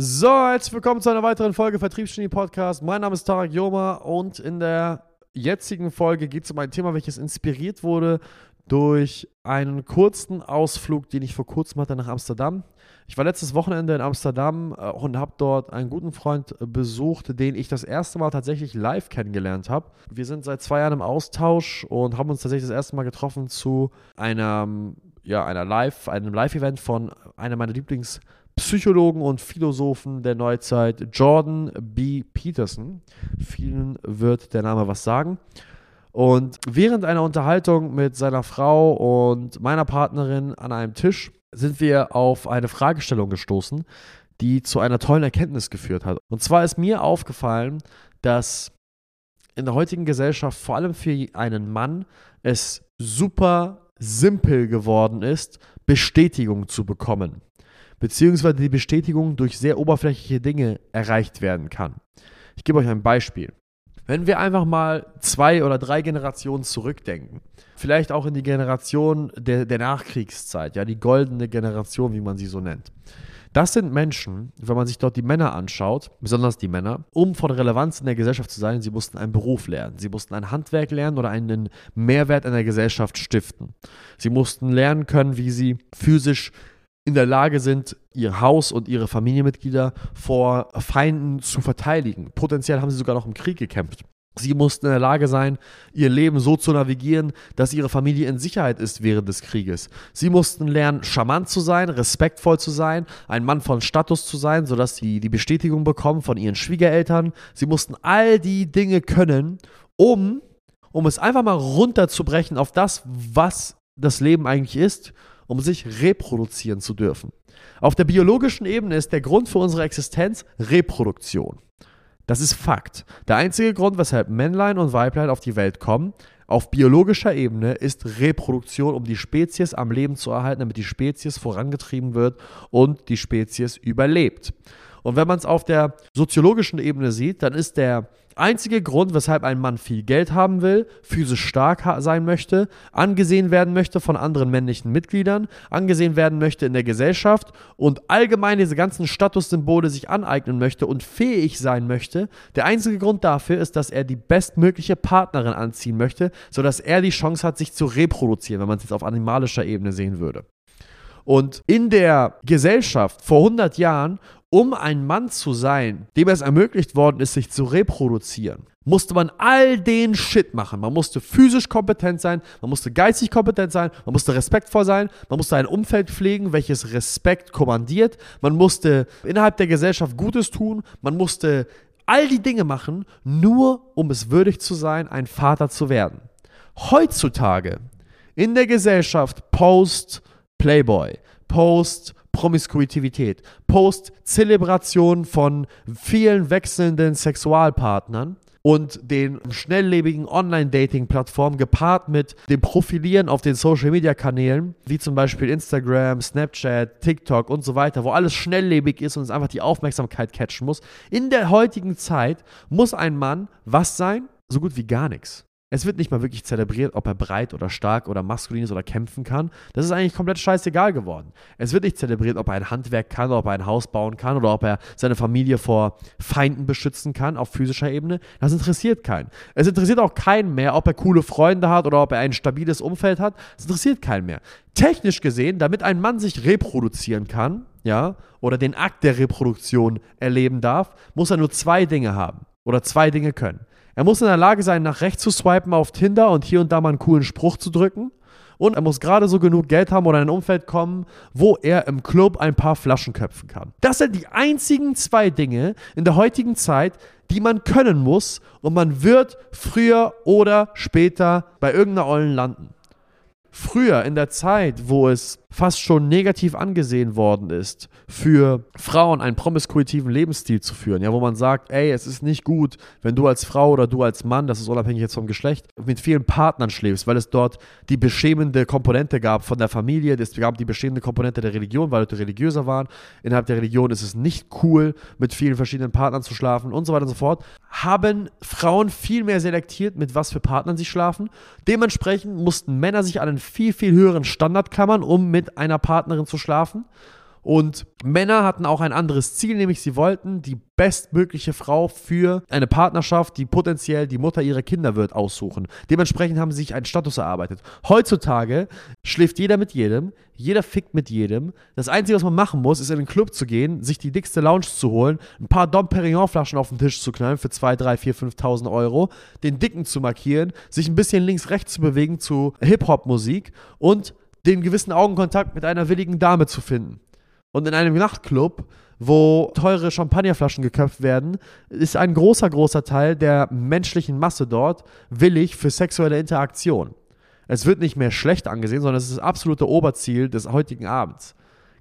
So, herzlich willkommen zu einer weiteren Folge Vertriebsgenie Podcast. Mein Name ist Tarek Joma und in der jetzigen Folge geht es um ein Thema, welches inspiriert wurde durch einen kurzen Ausflug, den ich vor kurzem hatte nach Amsterdam. Ich war letztes Wochenende in Amsterdam äh, und habe dort einen guten Freund besucht, den ich das erste Mal tatsächlich live kennengelernt habe. Wir sind seit zwei Jahren im Austausch und haben uns tatsächlich das erste Mal getroffen zu einer, ja, einer Live, einem Live-Event von einer meiner Lieblings- Psychologen und Philosophen der Neuzeit, Jordan B. Peterson. Vielen wird der Name was sagen. Und während einer Unterhaltung mit seiner Frau und meiner Partnerin an einem Tisch sind wir auf eine Fragestellung gestoßen, die zu einer tollen Erkenntnis geführt hat. Und zwar ist mir aufgefallen, dass in der heutigen Gesellschaft, vor allem für einen Mann, es super simpel geworden ist, Bestätigung zu bekommen beziehungsweise die Bestätigung durch sehr oberflächliche Dinge erreicht werden kann. Ich gebe euch ein Beispiel. Wenn wir einfach mal zwei oder drei Generationen zurückdenken, vielleicht auch in die Generation der, der Nachkriegszeit, ja, die goldene Generation, wie man sie so nennt. Das sind Menschen, wenn man sich dort die Männer anschaut, besonders die Männer, um von Relevanz in der Gesellschaft zu sein, sie mussten einen Beruf lernen, sie mussten ein Handwerk lernen oder einen Mehrwert in der Gesellschaft stiften. Sie mussten lernen können, wie sie physisch in der Lage sind, ihr Haus und ihre Familienmitglieder vor Feinden zu verteidigen. Potenziell haben sie sogar noch im Krieg gekämpft. Sie mussten in der Lage sein, ihr Leben so zu navigieren, dass ihre Familie in Sicherheit ist während des Krieges. Sie mussten lernen, charmant zu sein, respektvoll zu sein, ein Mann von Status zu sein, sodass sie die Bestätigung bekommen von ihren Schwiegereltern. Sie mussten all die Dinge können, um, um es einfach mal runterzubrechen auf das, was das Leben eigentlich ist um sich reproduzieren zu dürfen. Auf der biologischen Ebene ist der Grund für unsere Existenz Reproduktion. Das ist Fakt. Der einzige Grund, weshalb Männlein und Weiblein auf die Welt kommen, auf biologischer Ebene ist Reproduktion, um die Spezies am Leben zu erhalten, damit die Spezies vorangetrieben wird und die Spezies überlebt. Und wenn man es auf der soziologischen Ebene sieht, dann ist der einzige Grund, weshalb ein Mann viel Geld haben will, physisch stark sein möchte, angesehen werden möchte von anderen männlichen Mitgliedern, angesehen werden möchte in der Gesellschaft und allgemein diese ganzen Statussymbole sich aneignen möchte und fähig sein möchte, der einzige Grund dafür ist, dass er die bestmögliche Partnerin anziehen möchte, sodass er die Chance hat, sich zu reproduzieren, wenn man es jetzt auf animalischer Ebene sehen würde. Und in der Gesellschaft vor 100 Jahren um ein Mann zu sein, dem es ermöglicht worden ist, sich zu reproduzieren, musste man all den Shit machen. Man musste physisch kompetent sein, man musste geistig kompetent sein, man musste respektvoll sein, man musste ein Umfeld pflegen, welches Respekt kommandiert, man musste innerhalb der Gesellschaft Gutes tun, man musste all die Dinge machen, nur um es würdig zu sein, ein Vater zu werden. Heutzutage in der Gesellschaft Post Playboy, Post Promiskuitivität, Post-Zelebration von vielen wechselnden Sexualpartnern und den schnelllebigen Online-Dating-Plattformen gepaart mit dem Profilieren auf den Social-Media-Kanälen, wie zum Beispiel Instagram, Snapchat, TikTok und so weiter, wo alles schnelllebig ist und es einfach die Aufmerksamkeit catchen muss. In der heutigen Zeit muss ein Mann was sein? So gut wie gar nichts. Es wird nicht mal wirklich zelebriert, ob er breit oder stark oder maskulin ist oder kämpfen kann. Das ist eigentlich komplett scheißegal geworden. Es wird nicht zelebriert, ob er ein Handwerk kann, oder ob er ein Haus bauen kann oder ob er seine Familie vor Feinden beschützen kann auf physischer Ebene. Das interessiert keinen. Es interessiert auch keinen mehr, ob er coole Freunde hat oder ob er ein stabiles Umfeld hat. Es interessiert keinen mehr. Technisch gesehen, damit ein Mann sich reproduzieren kann, ja, oder den Akt der Reproduktion erleben darf, muss er nur zwei Dinge haben oder zwei Dinge können. Er muss in der Lage sein, nach rechts zu swipen auf Tinder und hier und da mal einen coolen Spruch zu drücken. Und er muss gerade so genug Geld haben oder in ein Umfeld kommen, wo er im Club ein paar Flaschen köpfen kann. Das sind die einzigen zwei Dinge in der heutigen Zeit, die man können muss und man wird früher oder später bei irgendeiner Ollen landen. Früher in der Zeit, wo es fast schon negativ angesehen worden ist, für Frauen einen promiskuitiven Lebensstil zu führen, ja, wo man sagt, ey, es ist nicht gut, wenn du als Frau oder du als Mann, das ist unabhängig jetzt vom Geschlecht, mit vielen Partnern schläfst, weil es dort die beschämende Komponente gab von der Familie, es gab die beschämende Komponente der Religion, weil Leute religiöser waren. Innerhalb der Religion ist es nicht cool, mit vielen verschiedenen Partnern zu schlafen und so weiter und so fort. Haben Frauen viel mehr selektiert, mit was für Partnern sie schlafen. Dementsprechend mussten Männer sich an einen viel, viel höheren Standard klammern, um mit mit einer Partnerin zu schlafen. Und Männer hatten auch ein anderes Ziel, nämlich sie wollten die bestmögliche Frau für eine Partnerschaft, die potenziell die Mutter ihrer Kinder wird, aussuchen. Dementsprechend haben sie sich einen Status erarbeitet. Heutzutage schläft jeder mit jedem, jeder fickt mit jedem. Das Einzige, was man machen muss, ist in den Club zu gehen, sich die dickste Lounge zu holen, ein paar Dom Perignon Flaschen auf den Tisch zu knallen für 2, 3, 4, 5.000 Euro, den Dicken zu markieren, sich ein bisschen links-rechts zu bewegen zu Hip-Hop-Musik und den gewissen Augenkontakt mit einer willigen Dame zu finden. Und in einem Nachtclub, wo teure Champagnerflaschen geköpft werden, ist ein großer, großer Teil der menschlichen Masse dort willig für sexuelle Interaktion. Es wird nicht mehr schlecht angesehen, sondern es ist das absolute Oberziel des heutigen Abends.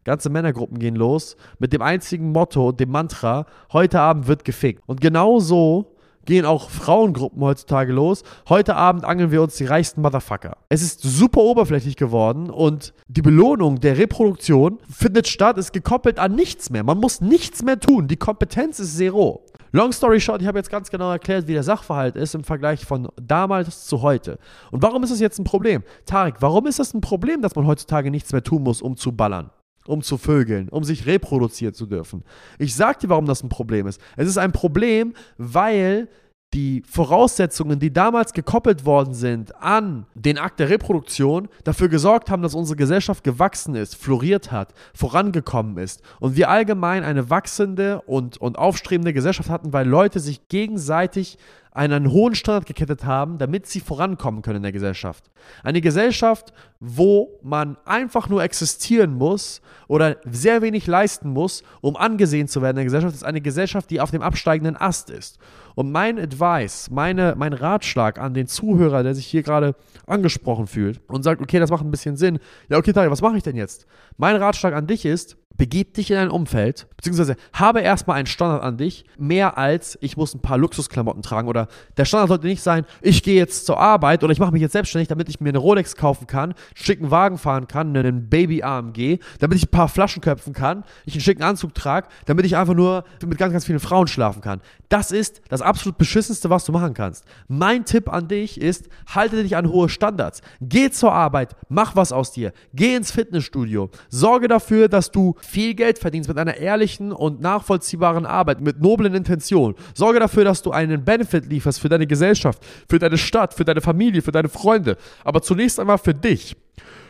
Ganze Männergruppen gehen los mit dem einzigen Motto dem Mantra, heute Abend wird gefickt. Und genau so gehen auch Frauengruppen heutzutage los. Heute Abend angeln wir uns die reichsten Motherfucker. Es ist super oberflächlich geworden und die Belohnung der Reproduktion findet statt, ist gekoppelt an nichts mehr. Man muss nichts mehr tun. Die Kompetenz ist zero. Long story short, ich habe jetzt ganz genau erklärt, wie der Sachverhalt ist im Vergleich von damals zu heute. Und warum ist das jetzt ein Problem? Tarek, warum ist das ein Problem, dass man heutzutage nichts mehr tun muss, um zu ballern? Um zu vögeln, um sich reproduzieren zu dürfen. Ich sag dir, warum das ein Problem ist. Es ist ein Problem, weil die Voraussetzungen, die damals gekoppelt worden sind an den Akt der Reproduktion, dafür gesorgt haben, dass unsere Gesellschaft gewachsen ist, floriert hat, vorangekommen ist und wir allgemein eine wachsende und, und aufstrebende Gesellschaft hatten, weil Leute sich gegenseitig einen hohen Standard gekettet haben, damit sie vorankommen können in der Gesellschaft. Eine Gesellschaft, wo man einfach nur existieren muss oder sehr wenig leisten muss, um angesehen zu werden in der Gesellschaft, ist eine Gesellschaft, die auf dem absteigenden Ast ist. Und mein Advice, meine, mein Ratschlag an den Zuhörer, der sich hier gerade angesprochen fühlt und sagt, okay, das macht ein bisschen Sinn. Ja, okay, Tari, was mache ich denn jetzt? Mein Ratschlag an dich ist, begib dich in ein Umfeld, beziehungsweise habe erstmal einen Standard an dich, mehr als ich muss ein paar Luxusklamotten tragen oder der Standard sollte nicht sein, ich gehe jetzt zur Arbeit oder ich mache mich jetzt selbstständig, damit ich mir eine Rolex kaufen kann, einen schicken Wagen fahren kann, einen Baby AMG, damit ich ein paar Flaschen köpfen kann, ich einen schicken Anzug trage, damit ich einfach nur mit ganz, ganz vielen Frauen schlafen kann. Das ist das absolut beschissenste, was du machen kannst. Mein Tipp an dich ist, halte dich an hohe Standards. Geh zur Arbeit, mach was aus dir, geh ins Fitnessstudio, sorge dafür, dass du viel Geld verdienst mit einer ehrlichen und nachvollziehbaren Arbeit, mit noblen Intentionen. Sorge dafür, dass du einen Benefit lieferst für deine Gesellschaft, für deine Stadt, für deine Familie, für deine Freunde. Aber zunächst einmal für dich.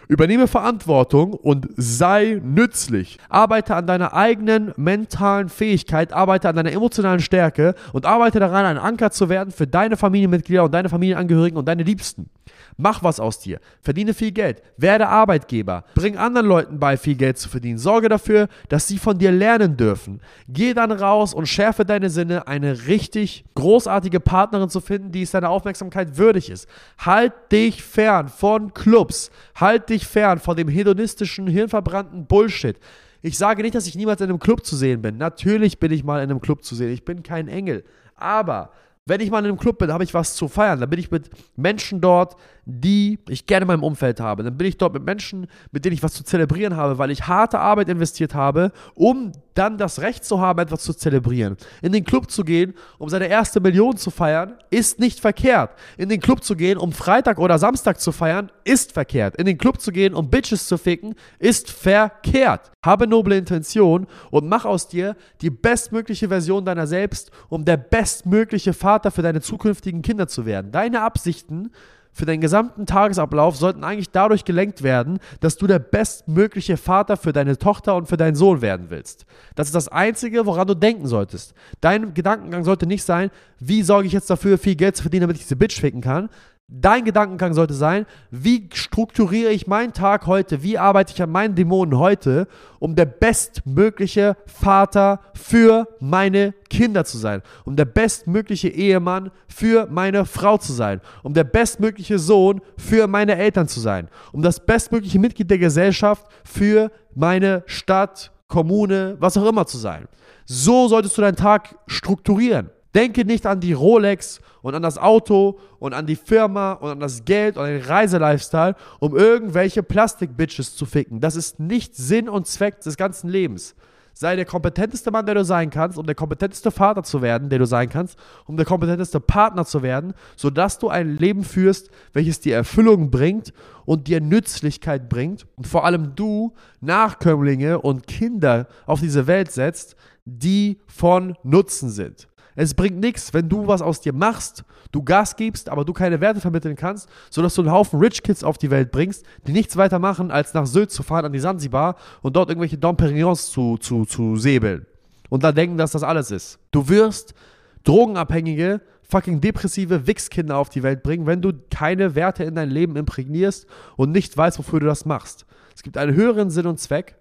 Übernehme Verantwortung und sei nützlich. Arbeite an deiner eigenen mentalen Fähigkeit, arbeite an deiner emotionalen Stärke und arbeite daran, ein Anker zu werden für deine Familienmitglieder und deine Familienangehörigen und deine Liebsten. Mach was aus dir. Verdiene viel Geld. Werde Arbeitgeber. Bring anderen Leuten bei, viel Geld zu verdienen. Sorge dafür, dass sie von dir lernen dürfen. Geh dann raus und schärfe deine Sinne, eine richtig großartige Partnerin zu finden, die es deiner Aufmerksamkeit würdig ist. Halt dich fern von Clubs. Halt dich fern von dem hedonistischen, hirnverbrannten Bullshit. Ich sage nicht, dass ich niemals in einem Club zu sehen bin. Natürlich bin ich mal in einem Club zu sehen. Ich bin kein Engel. Aber wenn ich mal in einem Club bin, habe ich was zu feiern. Dann bin ich mit Menschen dort, die ich gerne in meinem Umfeld habe. Dann bin ich dort mit Menschen, mit denen ich was zu zelebrieren habe, weil ich harte Arbeit investiert habe, um dann das Recht zu haben, etwas zu zelebrieren. In den Club zu gehen, um seine erste Million zu feiern, ist nicht verkehrt. In den Club zu gehen, um Freitag oder Samstag zu feiern, ist verkehrt. In den Club zu gehen, um Bitches zu ficken, ist verkehrt. Habe noble Intention und mach aus dir die bestmögliche Version deiner selbst, um der bestmögliche Vater für deine zukünftigen Kinder zu werden. Deine Absichten für deinen gesamten Tagesablauf sollten eigentlich dadurch gelenkt werden, dass du der bestmögliche Vater für deine Tochter und für deinen Sohn werden willst. Das ist das Einzige, woran du denken solltest. Dein Gedankengang sollte nicht sein, wie sorge ich jetzt dafür, viel Geld zu verdienen, damit ich diese Bitch ficken kann, Dein Gedankengang sollte sein, wie strukturiere ich meinen Tag heute, wie arbeite ich an meinen Dämonen heute, um der bestmögliche Vater für meine Kinder zu sein, um der bestmögliche Ehemann für meine Frau zu sein, um der bestmögliche Sohn für meine Eltern zu sein, um das bestmögliche Mitglied der Gesellschaft für meine Stadt, Kommune, was auch immer zu sein. So solltest du deinen Tag strukturieren. Denke nicht an die Rolex und an das Auto und an die Firma und an das Geld und den Reiselifestyle, um irgendwelche Plastik-Bitches zu ficken. Das ist nicht Sinn und Zweck des ganzen Lebens. Sei der kompetenteste Mann, der du sein kannst, um der kompetenteste Vater zu werden, der du sein kannst, um der kompetenteste Partner zu werden, sodass du ein Leben führst, welches dir Erfüllung bringt und dir Nützlichkeit bringt und vor allem du Nachkömmlinge und Kinder auf diese Welt setzt, die von Nutzen sind. Es bringt nichts, wenn du was aus dir machst, du Gas gibst, aber du keine Werte vermitteln kannst, sodass du einen Haufen Rich Kids auf die Welt bringst, die nichts weiter machen, als nach Sylt zu fahren an die Sansibar und dort irgendwelche Dom Perignons zu, zu, zu säbeln. Und dann denken, dass das alles ist. Du wirst drogenabhängige, fucking depressive Wichskinder auf die Welt bringen, wenn du keine Werte in dein Leben imprägnierst und nicht weißt, wofür du das machst. Es gibt einen höheren Sinn und Zweck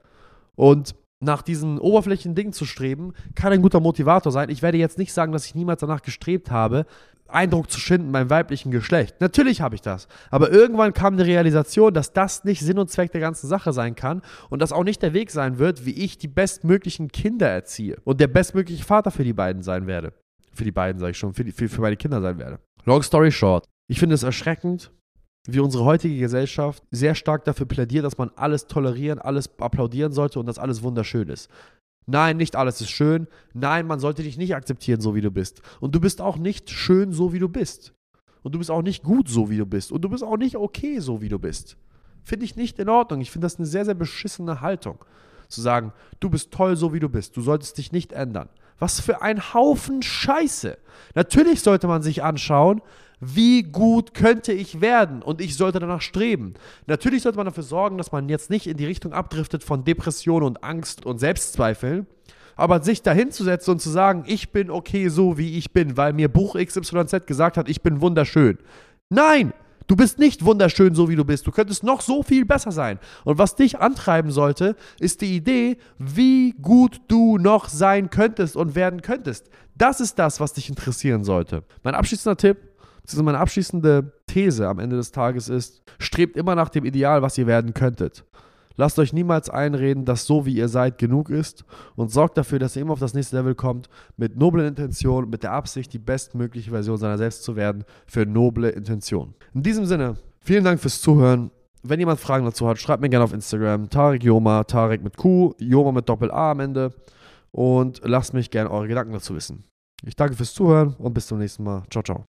und nach diesen oberflächlichen Dingen zu streben, kann ein guter Motivator sein. Ich werde jetzt nicht sagen, dass ich niemals danach gestrebt habe, Eindruck zu schinden beim weiblichen Geschlecht. Natürlich habe ich das. Aber irgendwann kam die Realisation, dass das nicht Sinn und Zweck der ganzen Sache sein kann und das auch nicht der Weg sein wird, wie ich die bestmöglichen Kinder erziehe und der bestmögliche Vater für die beiden sein werde. Für die beiden, sage ich schon, für, die, für, für meine Kinder sein werde. Long story short. Ich finde es erschreckend, wie unsere heutige Gesellschaft sehr stark dafür plädiert, dass man alles tolerieren, alles applaudieren sollte und dass alles wunderschön ist. Nein, nicht alles ist schön. Nein, man sollte dich nicht akzeptieren, so wie du bist. Und du bist auch nicht schön, so wie du bist. Und du bist auch nicht gut, so wie du bist. Und du bist auch nicht okay, so wie du bist. Finde ich nicht in Ordnung. Ich finde das eine sehr, sehr beschissene Haltung. Zu sagen, du bist toll, so wie du bist. Du solltest dich nicht ändern. Was für ein Haufen Scheiße. Natürlich sollte man sich anschauen, wie gut könnte ich werden und ich sollte danach streben. Natürlich sollte man dafür sorgen, dass man jetzt nicht in die Richtung abdriftet von Depression und Angst und Selbstzweifeln, aber sich dahin zu setzen und zu sagen, ich bin okay so, wie ich bin, weil mir Buch XYZ gesagt hat, ich bin wunderschön. Nein, Du bist nicht wunderschön, so wie du bist. Du könntest noch so viel besser sein. Und was dich antreiben sollte, ist die Idee, wie gut du noch sein könntest und werden könntest. Das ist das, was dich interessieren sollte. Mein abschließender Tipp, also meine abschließende These am Ende des Tages ist, strebt immer nach dem Ideal, was ihr werden könntet. Lasst euch niemals einreden, dass so wie ihr seid genug ist und sorgt dafür, dass ihr immer auf das nächste Level kommt mit noblen Intentionen, mit der Absicht, die bestmögliche Version seiner selbst zu werden für noble Intentionen. In diesem Sinne, vielen Dank fürs Zuhören. Wenn jemand Fragen dazu hat, schreibt mir gerne auf Instagram. Tarek Joma, Tarek mit Q, Joma mit Doppel-A am Ende. Und lasst mich gerne eure Gedanken dazu wissen. Ich danke fürs Zuhören und bis zum nächsten Mal. Ciao, ciao.